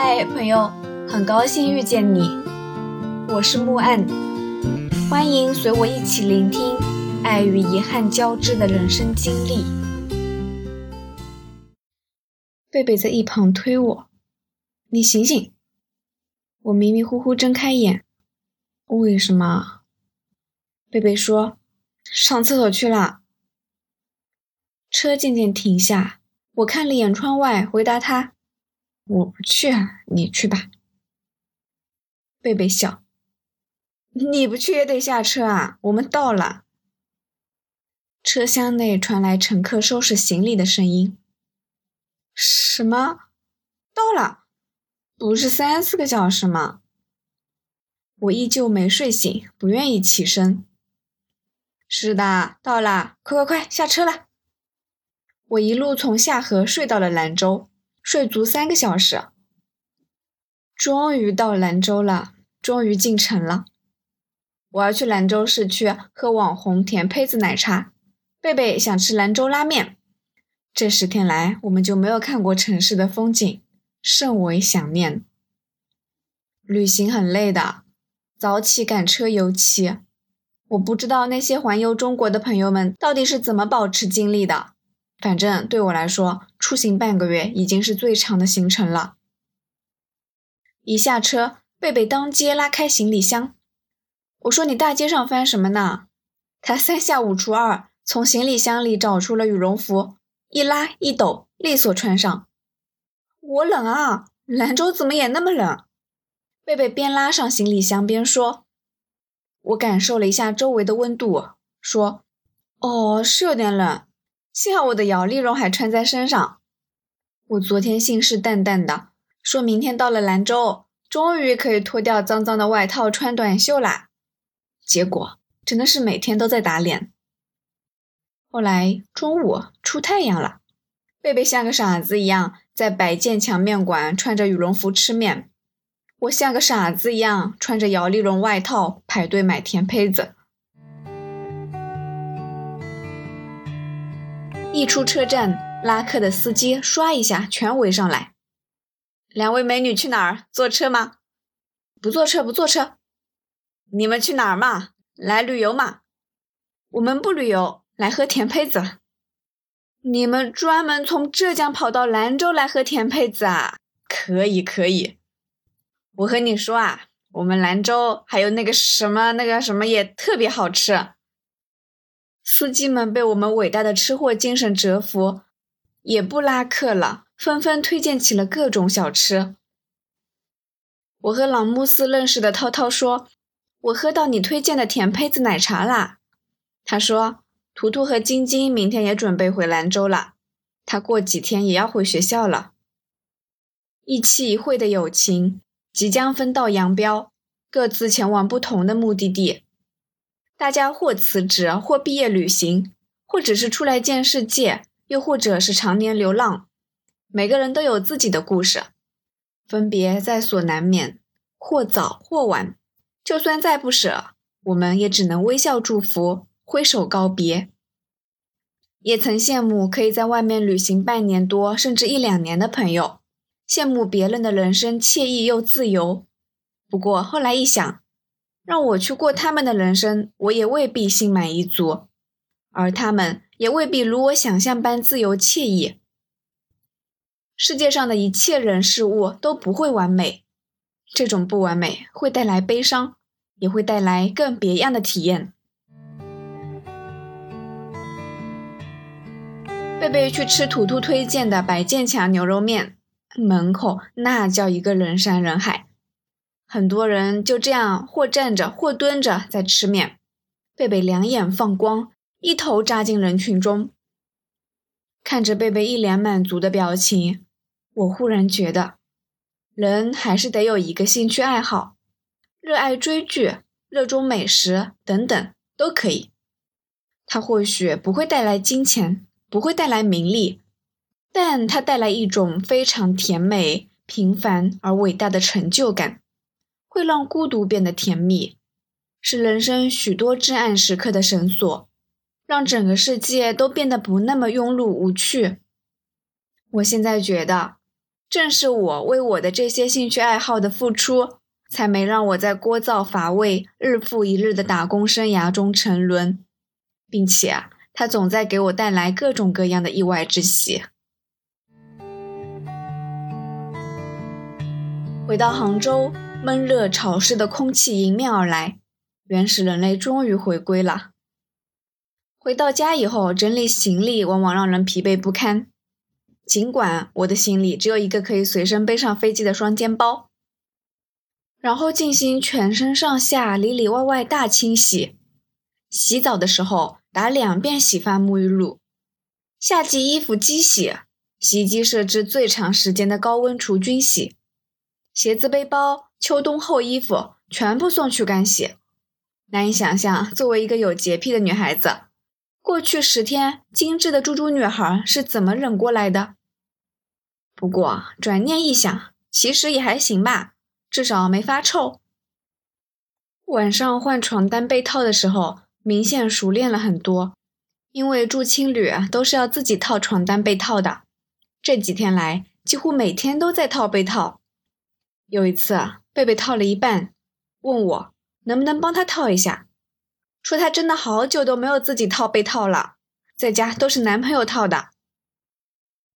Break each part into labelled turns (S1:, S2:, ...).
S1: 嗨，朋友，很高兴遇见你，我是木岸，欢迎随我一起聆听爱与遗憾交织的人生经历。贝贝在一旁推我：“你醒醒！”我迷迷糊糊睁开眼，为什么？贝贝说：“上厕所去了。”车渐渐停下，我看了眼窗外，回答他。我不去啊，你去吧。贝贝笑，你不去也得下车啊，我们到了。车厢内传来乘客收拾行李的声音。什么？到了？不是三四个小时吗？我依旧没睡醒，不愿意起身。是的，到了，快快快，下车了。我一路从下河睡到了兰州。睡足三个小时，终于到兰州了，终于进城了。我要去兰州市区喝网红甜胚子奶茶。贝贝想吃兰州拉面。这十天来，我们就没有看过城市的风景，甚为想念。旅行很累的，早起赶车游骑。我不知道那些环游中国的朋友们到底是怎么保持精力的。反正对我来说，出行半个月已经是最长的行程了。一下车，贝贝当街拉开行李箱。我说：“你大街上翻什么呢？”他三下五除二从行李箱里找出了羽绒服，一拉一抖，利索穿上。我冷啊，兰州怎么也那么冷？贝贝边拉上行李箱边说。我感受了一下周围的温度，说：“哦，是有点冷。”幸好我的摇粒绒还穿在身上。我昨天信誓旦旦的说，明天到了兰州，终于可以脱掉脏脏的外套穿短袖啦。结果真的是每天都在打脸。后来中午出太阳了，贝贝像个傻子一样在百健强面馆穿着羽绒服吃面，我像个傻子一样穿着摇粒绒外套排队买甜胚子。一出车站，拉客的司机唰一下全围上来。两位美女去哪儿？坐车吗？不坐车，不坐车。你们去哪儿嘛？来旅游嘛？我们不旅游，来喝甜胚子。你们专门从浙江跑到兰州来喝甜胚子啊？可以，可以。我和你说啊，我们兰州还有那个什么，那个什么也特别好吃。司机们被我们伟大的吃货精神折服，也不拉客了，纷纷推荐起了各种小吃。我和朗慕斯认识的涛涛说：“我喝到你推荐的甜胚子奶茶啦。”他说：“图图和晶晶明天也准备回兰州了，他过几天也要回学校了。”一期一会的友情即将分道扬镳，各自前往不同的目的地。大家或辞职，或毕业旅行，或只是出来见世界，又或者是常年流浪。每个人都有自己的故事，分别在所难免，或早或晚。就算再不舍，我们也只能微笑祝福，挥手告别。也曾羡慕可以在外面旅行半年多，甚至一两年的朋友，羡慕别人的人生惬意又自由。不过后来一想。让我去过他们的人生，我也未必心满意足，而他们也未必如我想象般自由惬意。世界上的一切人事物都不会完美，这种不完美会带来悲伤，也会带来更别样的体验。贝贝去吃图图推荐的白建强牛肉面，门口那叫一个人山人海。很多人就这样或站着或蹲着在吃面，贝贝两眼放光，一头扎进人群中。看着贝贝一脸满足的表情，我忽然觉得，人还是得有一个兴趣爱好，热爱追剧、热衷美食等等都可以。它或许不会带来金钱，不会带来名利，但它带来一种非常甜美、平凡而伟大的成就感。会让孤独变得甜蜜，是人生许多至暗时刻的绳索，让整个世界都变得不那么庸碌无趣。我现在觉得，正是我为我的这些兴趣爱好的付出，才没让我在聒噪乏味、日复一日的打工生涯中沉沦，并且啊它总在给我带来各种各样的意外之喜。回到杭州，闷热潮湿的空气迎面而来，原始人类终于回归了。回到家以后，整理行李往往让人疲惫不堪。尽管我的行李只有一个可以随身背上飞机的双肩包，然后进行全身上下里里外外大清洗。洗澡的时候打两遍洗发沐浴露。夏季衣服机洗，洗衣机设置最长时间的高温除菌洗。鞋子、背包、秋冬厚衣服全部送去干洗。难以想象，作为一个有洁癖的女孩子，过去十天精致的猪猪女孩是怎么忍过来的？不过转念一想，其实也还行吧，至少没发臭。晚上换床单被套的时候，明显熟练了很多，因为住青旅都是要自己套床单被套的。这几天来，几乎每天都在套被套。有一次，贝贝套了一半，问我能不能帮他套一下，说他真的好久都没有自己套被套了，在家都是男朋友套的。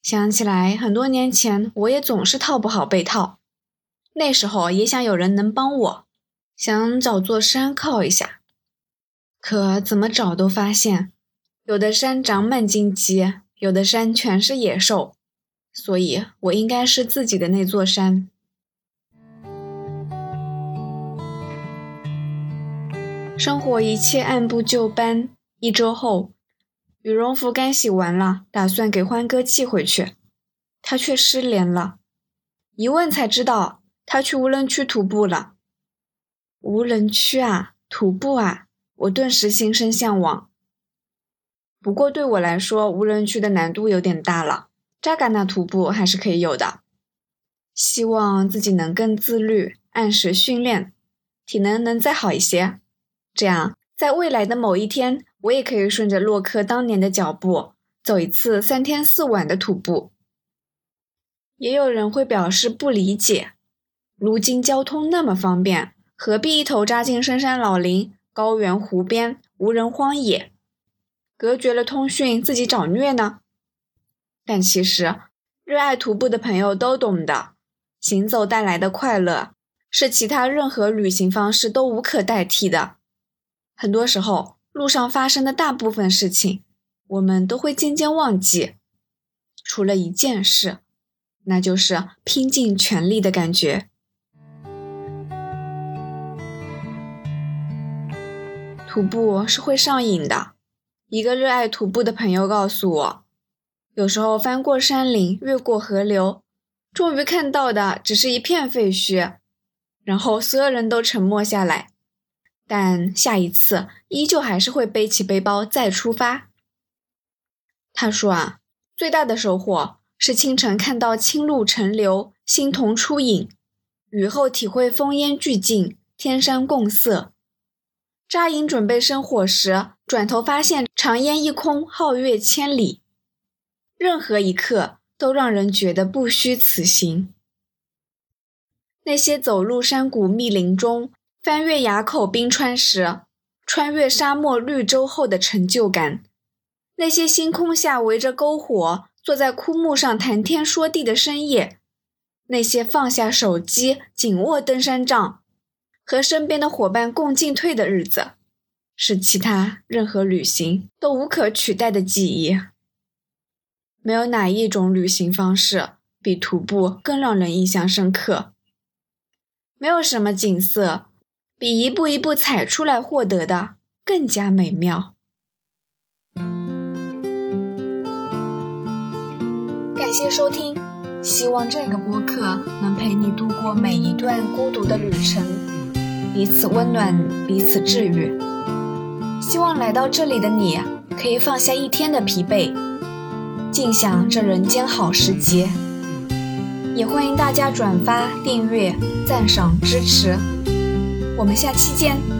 S1: 想起来很多年前，我也总是套不好被套，那时候也想有人能帮我，想找座山靠一下，可怎么找都发现，有的山长满荆棘，有的山全是野兽，所以我应该是自己的那座山。生活一切按部就班。一周后，羽绒服干洗完了，打算给欢哥寄回去，他却失联了。一问才知道，他去无人区徒步了。无人区啊，徒步啊，我顿时心生向往。不过对我来说，无人区的难度有点大了。扎尕那徒步还是可以有的。希望自己能更自律，按时训练，体能能再好一些。这样，在未来的某一天，我也可以顺着洛克当年的脚步，走一次三天四晚的徒步。也有人会表示不理解，如今交通那么方便，何必一头扎进深山老林、高原湖边、无人荒野，隔绝了通讯，自己找虐呢？但其实，热爱徒步的朋友都懂的，行走带来的快乐，是其他任何旅行方式都无可代替的。很多时候，路上发生的大部分事情，我们都会渐渐忘记，除了一件事，那就是拼尽全力的感觉。徒步是会上瘾的。一个热爱徒步的朋友告诉我，有时候翻过山岭，越过河流，终于看到的只是一片废墟，然后所有人都沉默下来。但下一次依旧还是会背起背包再出发。他说啊，最大的收获是清晨看到青露成流，星童出影；雨后体会风烟俱净，天山共色。扎营准备生火时，转头发现长烟一空，皓月千里。任何一刻都让人觉得不虚此行。那些走入山谷密林中。翻越崖口冰川时，穿越沙漠绿洲后的成就感；那些星空下围着篝火，坐在枯木上谈天说地的深夜；那些放下手机，紧握登山杖，和身边的伙伴共进退的日子，是其他任何旅行都无可取代的记忆。没有哪一种旅行方式比徒步更让人印象深刻。没有什么景色。比一步一步踩出来获得的更加美妙。感谢收听，希望这个播客能陪你度过每一段孤独的旅程，彼此温暖，彼此治愈。希望来到这里的你可以放下一天的疲惫，尽享这人间好时节。也欢迎大家转发、订阅、赞赏、支持。我们下期见。